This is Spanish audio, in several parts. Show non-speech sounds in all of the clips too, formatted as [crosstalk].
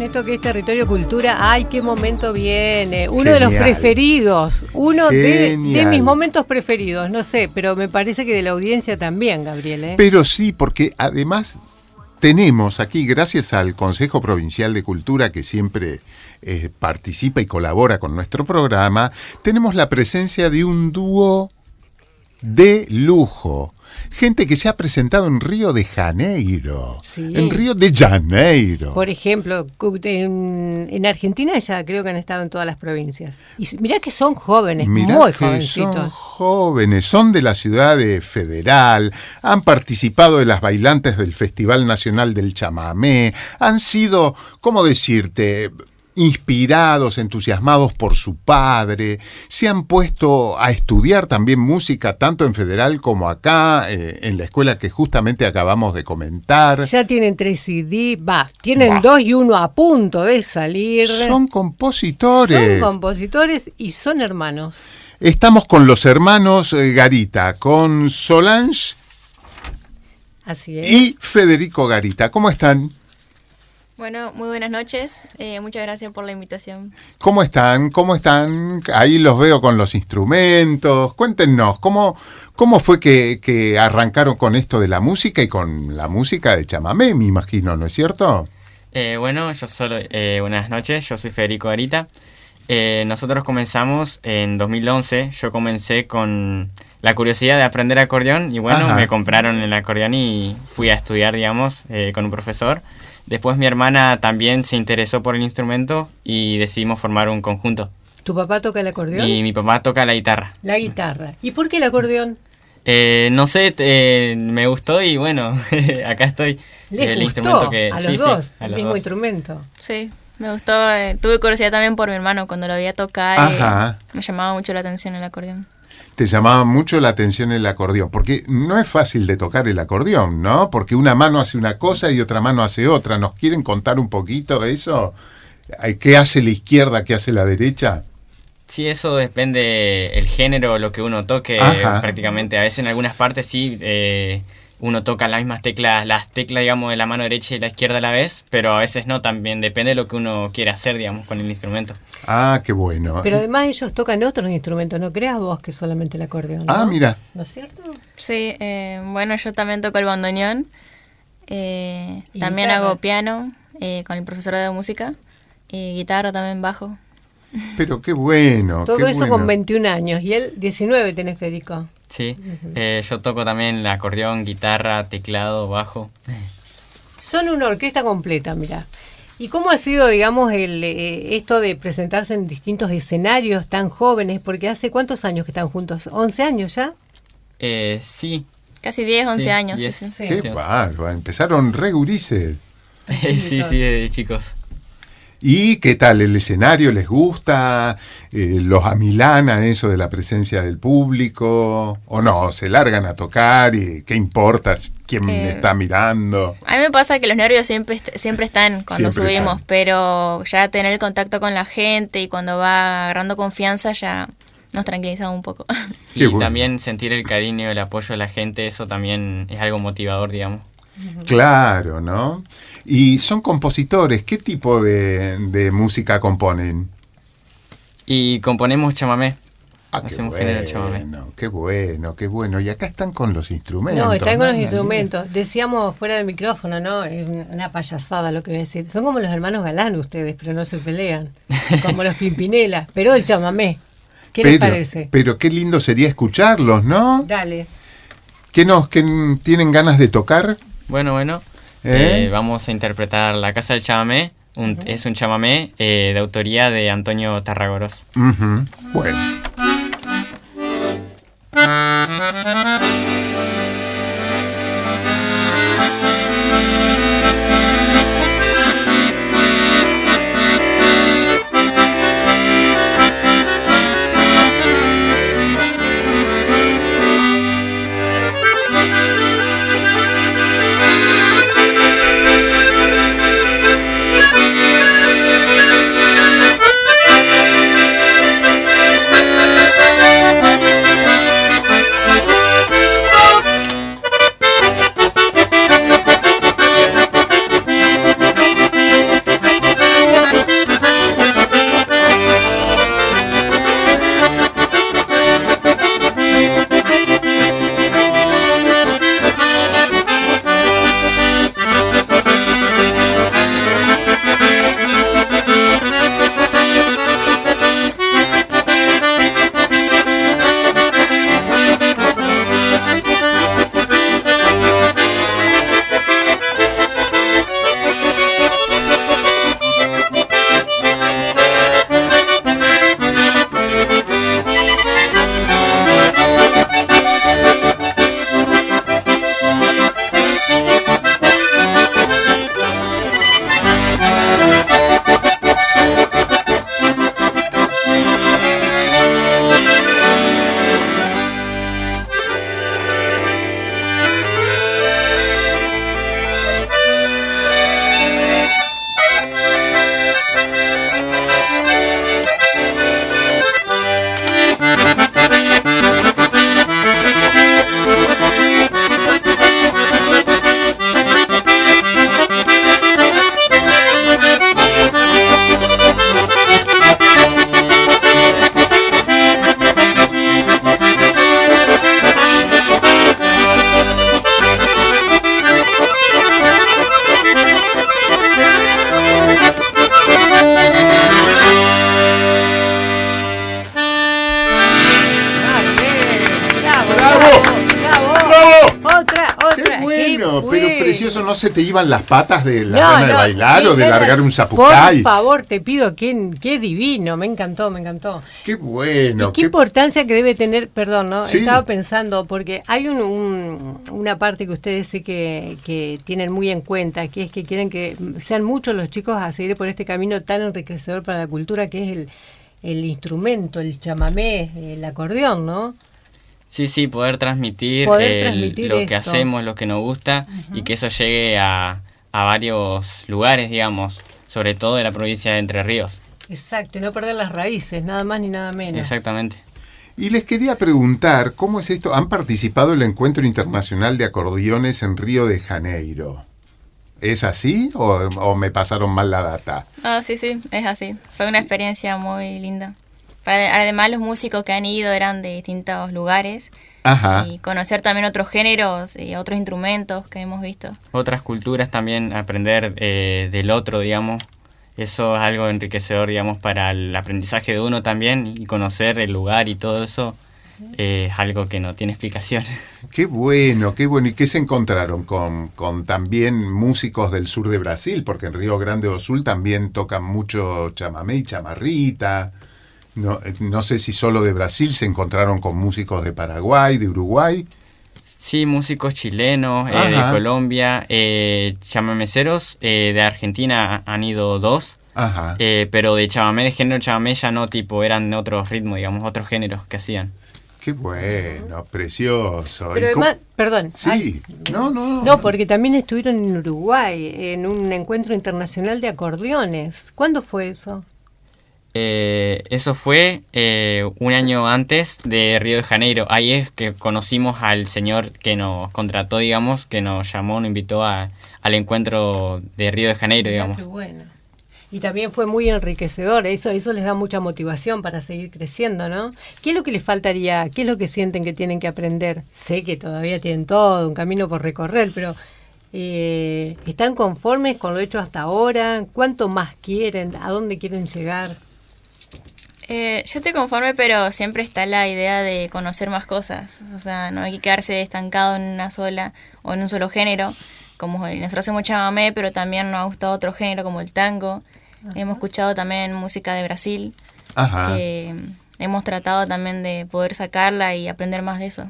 en esto que es territorio cultura, ay, qué momento viene. Uno de los preferidos, uno de, mis momentos preferidos, no sé, pero me parece que de la audiencia también, Gabriel. ¿eh? Pero sí, porque además tenemos aquí, gracias al Consejo Provincial de Cultura que siempre eh, participa y colabora con nuestro programa, tenemos la presencia de un dúo de lujo. Gente que se ha presentado en Río de Janeiro. En Río de Janeiro. Por ejemplo, en, Argentina ya creo que han estado en todas las provincias. Y mirá que son jóvenes, muy jovencitos. Son jóvenes, son de la ciudad de Federal, han participado de las bailantes del Festival Nacional del Chamamé, han sido, ¿cómo decirte? Inspirados, entusiasmados por su padre, se han puesto a estudiar también música tanto en Federal como acá, eh, en la escuela que justamente acabamos de comentar. Ya tienen tres CD, va, tienen dos y uno a punto de salir. Son compositores. Son compositores y son hermanos. Estamos con los hermanos eh, Garita, con Solange. Así es. Y Federico Garita. ¿Cómo están? Bueno, muy buenas noches. Eh, muchas gracias por la invitación. ¿Cómo están? ¿Cómo están? Ahí los veo con los instrumentos. Cuéntenos, ¿cómo, cómo fue que, arrancaron con esto de la música y con la música de chamamé, me imagino, ¿no es cierto? Eh, bueno, yo solo, eh, buenas noches, yo soy Federico Arita. nosotros comenzamos en 2011, yo comencé con la curiosidad de aprender acordeón y bueno, me compraron el acordeón y fui a estudiar, digamos, con un profesor. Después mi hermana también se interesó por el instrumento y decidimos formar un conjunto. ¿Tu papá toca el acordeón? Y mi papá toca la guitarra. La guitarra. ¿Y por qué el acordeón? Eh, no sé, me gustó y bueno, [laughs] acá estoy. el instrumento que a los dos, el mismo instrumento. Sí, me gustó. Eh, tuve curiosidad también por mi hermano cuando lo había tocado. Me llamaba mucho la atención el acordeón te llamaba mucho la atención el acordeón, porque no es fácil de tocar el acordeón, ¿no? Porque una mano hace una cosa y otra mano hace otra. ¿Nos quieren contar un poquito de eso? ¿Qué hace la izquierda, qué hace la derecha? Sí, eso depende el género, lo que uno toque prácticamente. A veces en algunas partes sí eh, uno toca las mismas teclas, las teclas, digamos, de la mano derecha y la izquierda a la vez, pero a veces no, también depende de lo que uno quiera hacer, digamos, con el instrumento. Ah, qué bueno. Pero además ellos tocan otros instrumentos, no creas vos que solamente el acordeón. Ah, mira. ¿No es cierto? Sí, eh, bueno, yo también toco el bandoneón, eh, también hago piano eh, con el profesor de música, y guitarra también bajo. Pero qué bueno. Todo eso con 21 años, y él 19 tiene Federico. Sí, eh, yo toco también el acordeón, guitarra, teclado, bajo. Son una orquesta completa, mira. ¿Y cómo ha sido, digamos, el, eh, esto de presentarse en distintos escenarios tan jóvenes? Porque hace cuántos años que están juntos, ¿11 años ya? Eh, sí. Casi 10, 11 años. Qué bárbaro, empezaron re [laughs] sí, sí, de chicos. ¿Y qué tal el escenario? ¿Les gusta? Eh, ¿Los amilana eso de la presencia del público? ¿O no? ¿Se largan a tocar y qué importa quién me eh, está mirando? A mí me pasa que los nervios siempre, siempre están cuando subimos, pero ya tener el contacto con la gente y cuando va agarrando confianza ya nos tranquiliza un poco. Y también sentir el cariño y el apoyo de la gente, eso también es algo motivador, digamos. Claro, ¿no? Y son compositores, ¿qué tipo de, música componen? Y componemos chamamé. Ah, qué bueno, qué bueno, qué bueno. Y acá están con los instrumentos. No, están con los instrumentos. Decíamos fuera del micrófono, ¿no? Una payasada lo que voy a decir. Son como los hermanos Galán ustedes, pero no se pelean. [laughs] Como los Pimpinela, pero el chamamé. ¿Qué les parece? Pero qué lindo sería escucharlos, ¿no? Dale. ¿Qué nos que tienen ganas de tocar? Bueno, bueno. ¿Eh? Eh, vamos a interpretar La Casa del Chamamé. Es un chamamé eh, de autoría de Antonio Tarragoros. Bueno, se te iban las patas de la gana de bailar o de largar un zapucay? Por favor, te pido, qué, qué divino, me encantó, me encantó. Qué bueno. Y qué, importancia que debe tener, perdón, ¿no? Estaba pensando, porque hay un, una parte que ustedes sé que, que tienen muy en cuenta, que es que quieren que sean muchos los chicos a seguir por este camino tan enriquecedor para la cultura que es el, el instrumento, el chamamé, el acordeón, ¿no? Sí, sí, poder transmitir, lo que hacemos, lo que nos gusta y que eso llegue a, a, varios lugares, digamos, sobre todo de la provincia de Entre Ríos. Exacto, y no perder las raíces, nada más ni nada menos. Exactamente. Y les quería preguntar, ¿cómo es esto? Han participado en el Encuentro Internacional de Acordeones en Río de Janeiro. ¿Es así o, o me pasaron mal la data? Ah, sí, sí, es así. Fue una experiencia muy linda. Además, los músicos que han ido eran de distintos lugares. Y conocer también otros géneros y otros instrumentos que hemos visto. Otras culturas también, aprender eh, del otro, digamos. Eso es algo enriquecedor, digamos, para el aprendizaje de uno también y conocer el lugar y todo eso eh, es algo que no tiene explicación. [laughs] Qué bueno, qué bueno. ¿Y qué se encontraron con, con también músicos del sur de Brasil? Porque en Río Grande do Sul también tocan mucho chamamé y chamarrita. No, no sé si solo de Brasil se encontraron con músicos de Paraguay, de Uruguay. Sí, músicos chilenos, eh, de Colombia, eh, chamameceros eh, de Argentina han ido dos, Ajá. Eh, pero de chamamé, de género chamamé ya no, tipo, eran otros ritmos, digamos, otros géneros que hacían. Qué bueno, precioso. Pero además, perdón. Sí, no, no. No, porque también estuvieron en Uruguay, en un encuentro internacional de acordeones. ¿Cuándo fue eso? Eh, eso fue eh, un año antes de Río de Janeiro. Ahí es que conocimos al señor que nos contrató, digamos, que nos llamó, nos invitó a, al encuentro de Río de Janeiro, digamos. Qué bueno. Y también fue muy enriquecedor, eso, eso les da mucha motivación para seguir creciendo, ¿no? ¿Qué es lo que les faltaría? ¿Qué es lo que sienten que tienen que aprender? Sé que todavía tienen todo, un camino por recorrer, pero eh, ¿están conformes con lo hecho hasta ahora? ¿Cuánto más quieren? ¿A dónde quieren llegar? Eh, yo estoy conforme, pero siempre está la idea de conocer más cosas. O sea, no hay que quedarse estancado en una sola o en un solo género. Como nosotros hacemos chamamé, pero también nos ha gustado otro género como el tango. Hemos escuchado también música de Brasil. Ajá. Que hemos tratado también de poder sacarla y aprender más de eso.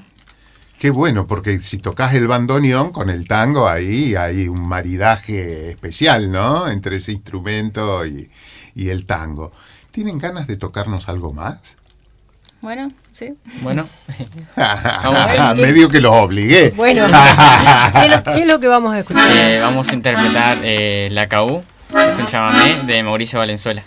Qué bueno, porque si tocas el bandoneón con el tango, ahí hay un maridaje especial, ¿no? Entre ese instrumento y, y el tango. ¿Tienen ganas de tocarnos algo más? Bueno, sí. Bueno. [laughs] Medio que los obligué. Bueno, [laughs] ¿qué, es lo, que vamos a escuchar? Eh, vamos a interpretar eh, La Caú, es un chamamé de Mauricio Valenzuela.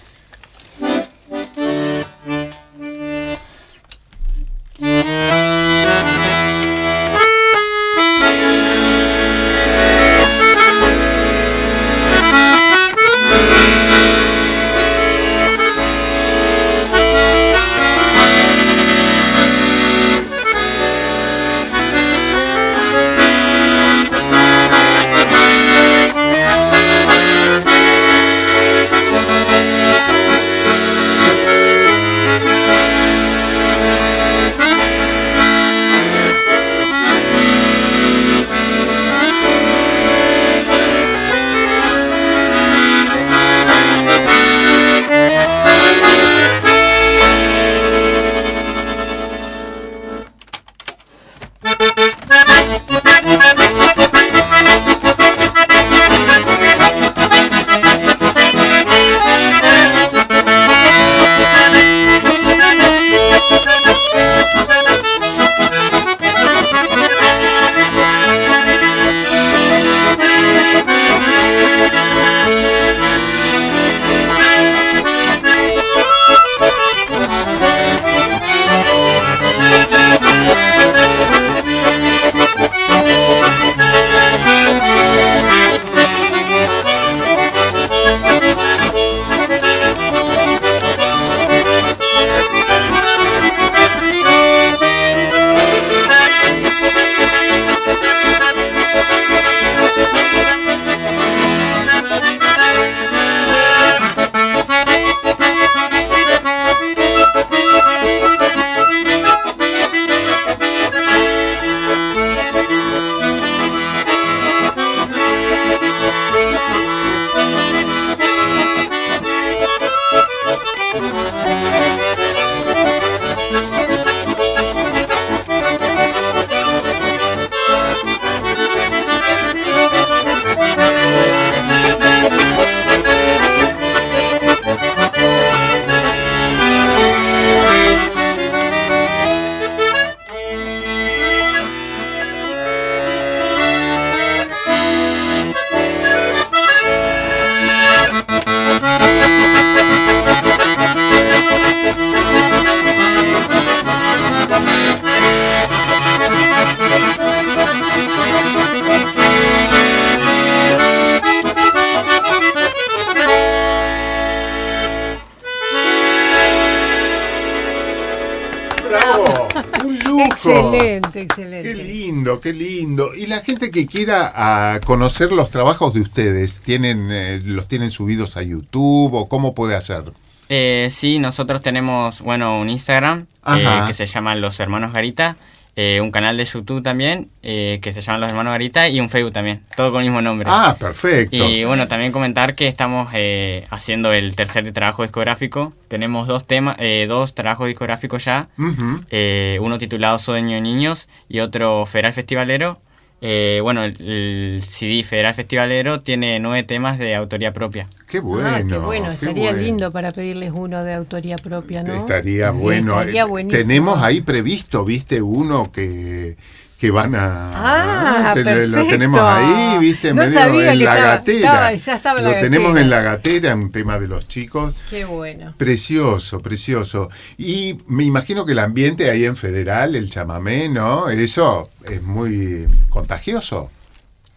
Excelente, excelente. Qué lindo, qué lindo. Y la gente que quiera a, conocer los trabajos de ustedes, ¿tienen, eh, ¿los tienen subidos a YouTube o cómo puede hacer? Eh, sí, nosotros tenemos, bueno, un Instagram eh, que se llama Los Hermanos Garita. Eh, un canal de YouTube también eh, que se llama Los Hermanos Garita y un Facebook también, todo con el mismo nombre. Ah, perfecto. Y bueno, también comentar que estamos eh, haciendo el tercer trabajo discográfico. Tenemos dos temas, dos trabajos discográficos ya. uno titulado Sueño de Niños y otro Federal Festivalero. Eh, bueno, el, CD Federal Festivalero tiene nueve temas de autoría propia. Qué bueno. Ah, qué bueno, estaría lindo para pedirles uno de autoría propia, ¿no? Estaría bueno. Estaría Tenemos ahí previsto, viste, uno que que van a. Ah, lo tenemos ahí, viste, medio en la gatera. ya estaba lo tenemos en la gatera, un tema de los chicos. Qué bueno. Precioso, precioso. Y me imagino que el ambiente ahí en Federal, el chamamé, ¿no? Eso es muy contagioso.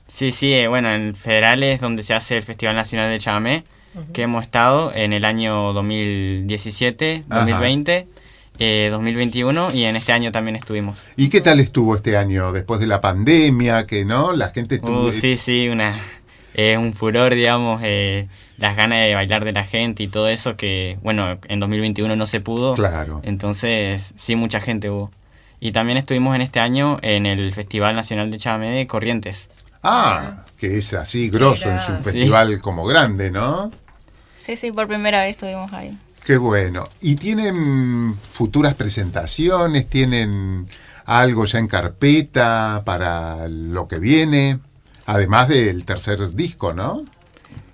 Sí, sí, eh, bueno, en Federal es donde se hace el Festival Nacional de Chamamé, que hemos estado en el año 2017, 2020. 2021 eh, y en este año también estuvimos. ¿Y qué tal estuvo este año después de la pandemia? Que no, la gente estuvo... Uh, sí, sí, una, es un furor, digamos, eh, las ganas de bailar de la gente y todo eso que, bueno, en 2021 no se pudo. Claro. Entonces, sí, mucha gente hubo. Y también estuvimos en este año en el Festival Nacional de Chamamé de Corrientes. Ah, que es así grosso, es un festival como grande, ¿no? Sí, sí, por primera vez estuvimos ahí. Qué bueno. ¿Y tienen futuras presentaciones? ¿Tienen algo ya en carpeta para lo que viene? Además del tercer disco, ¿no?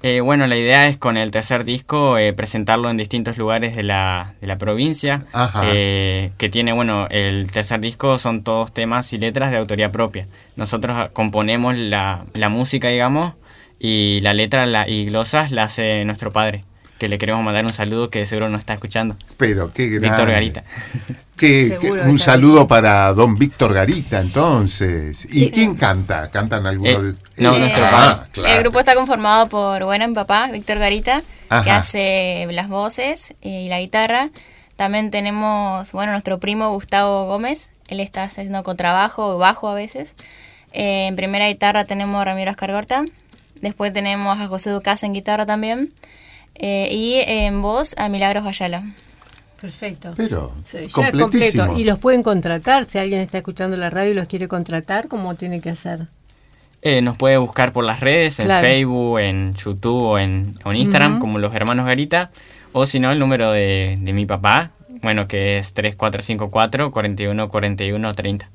Eh, bueno, la idea es con el tercer disco eh, presentarlo en distintos lugares de la, de la provincia. Eh, que tiene, bueno, el tercer disco son todos temas y letras de autoría propia. Nosotros componemos la, la música, digamos, y la letra la, y glosas la hace nuestro padre que le queremos mandar un saludo que seguro nos está escuchando. Pero qué grande. Víctor Garita. un salulo para don Víctor Garita, entonces. ¿Y quién canta? ¿Cantan algunos eh, de No, nuestro ah, El grupo está conformado por, bueno, mi papá, Víctor Garita, que hace las voces y la guitarra. También tenemos, bueno, nuestro primo Gustavo Gómez, él está haciendo contrabajo, bajo a veces. Eh, en primera guitarra tenemos a Ramiro Escargorta. Después tenemos a José Ducas en guitarra también. Eh, y en voz a Milagros Ayala. Perfecto. Pero, completo. Y los pueden contratar, si alguien está escuchando la radio y los quiere contratar, ¿cómo tiene que hacer? Eh, nos puede buscar por las redes, en Facebook, en YouTube o en, Instagram, como los hermanos Garita, o si no, el número de, de mi papá, bueno, que es 3454 41 41 30.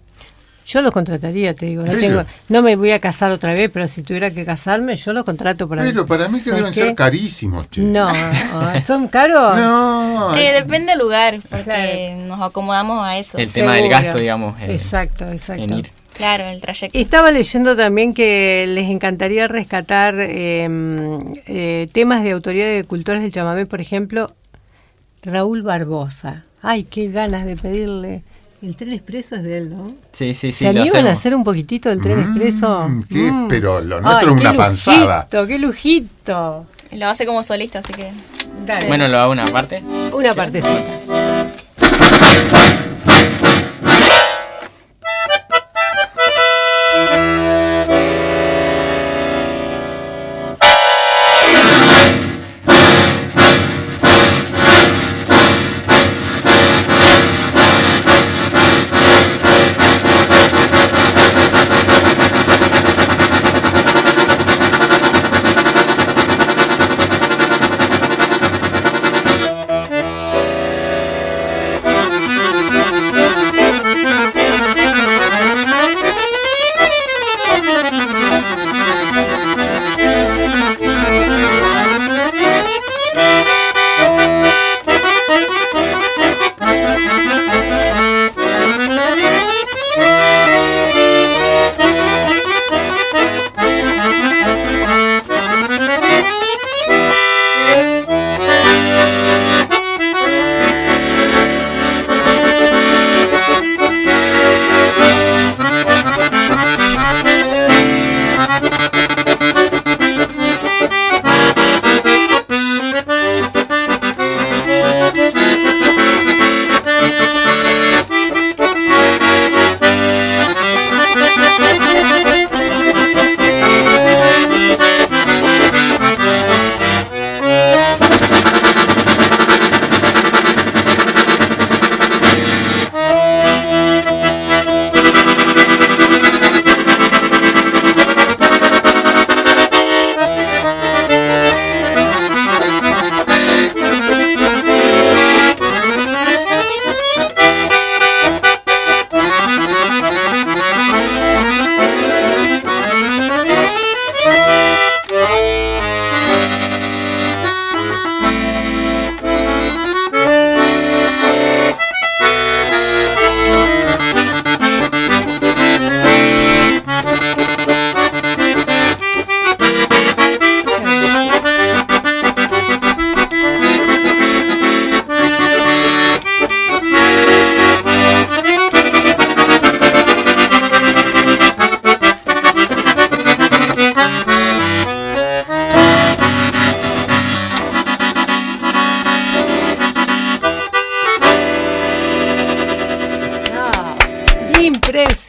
Yo los contrataría, te digo. No, tengo, no me voy a casar otra vez, pero si tuviera que casarme, yo los contrato para Pero para mí que deben ser carísimos, che. No, [laughs] ¿son caros? No. Eh, depende del lugar, porque nos acomodamos a eso. El tema del gasto, digamos. exacto, exacto. En ir. Claro, el trayecto. Estaba leyendo también que les encantaría rescatar em, eh, temas de autoría de cultores del chamamé, por ejemplo, Raúl Barbosa. Ay, qué ganas de pedirle el tren expreso es de él, ¿no? Sí, sí, sí. ¿Se animan a hacer un poquitito del tren expreso? Mm, mm. Pero lo nuestro es una panzada. ¡Qué lujito! Lo hace como solista, así que. Bueno, lo hago una parte. Una partecita.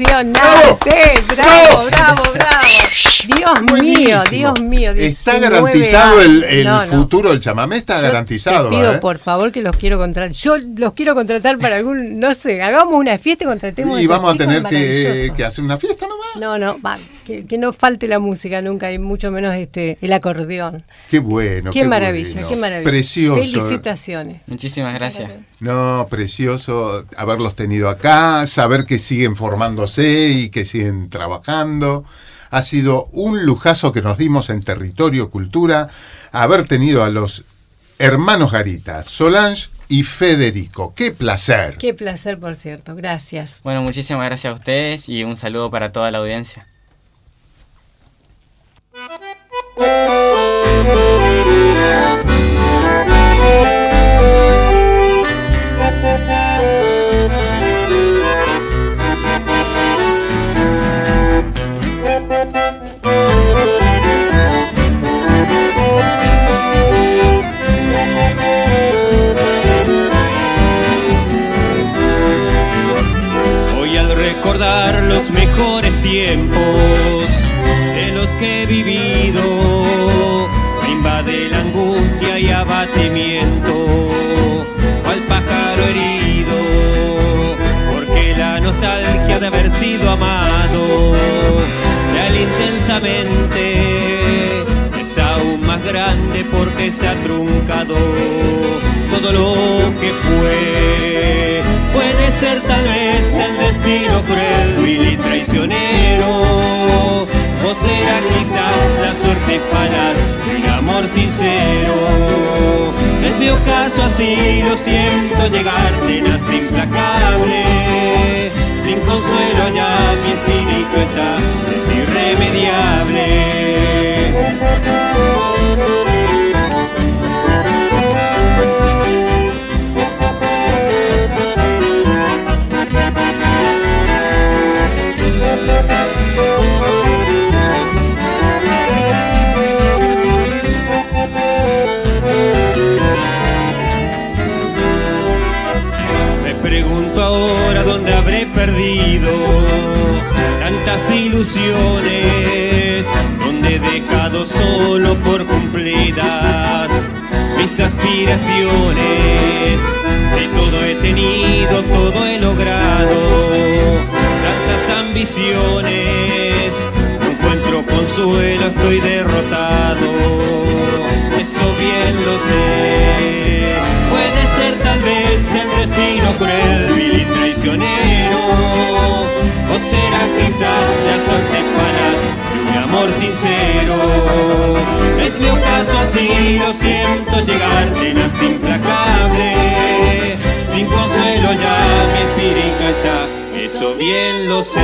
Impresionante. Bravo, bravo, bravo. Dios mío, Dios mío. Está garantizado el, futuro del chamamé, está garantizado. Te pido, ¿eh? por favor, que los quiero contratar. Yo los quiero contratar para algún, no sé, hagamos una fiesta y contratemos. Y vamos a tener que, hacer una fiesta nomás. No, no, va, que, no falte la música nunca y mucho menos este el acordeón. Qué bueno. Qué, maravilla, qué maravilla. Precioso. Felicitaciones. Muchísimas gracias. No, precioso haberlos tenido acá, saber que siguen formándose y que siguen trabajando. Ha sido un lujazo que nos dimos en Territorio Cultura haber tenido a los hermanos Garita, Solange y Federico. ¡Qué placer! Qué placer, por cierto. Gracias. Bueno, muchísimas gracias a ustedes y un saludo para toda la audiencia. Tiempos de los que he vivido. Me invade la angustia y abatimiento al pájaro herido, porque la nostalgia de haber sido amado real intensamente es aún más grande porque se ha truncado todo lo que fue. Ser tal vez el destino cruel, vil y traicionero. O será quizás la suerte para un amor sincero. Es mi ocaso así, lo siento llegar, tenaz implacable. Sin consuelo ya mi espíritu está, donde he dejado solo por cumplidas mis aspiraciones. Así, lo siento llegar, tenaz implacable. Sin consuelo ya mi espíritu está, eso bien lo sé.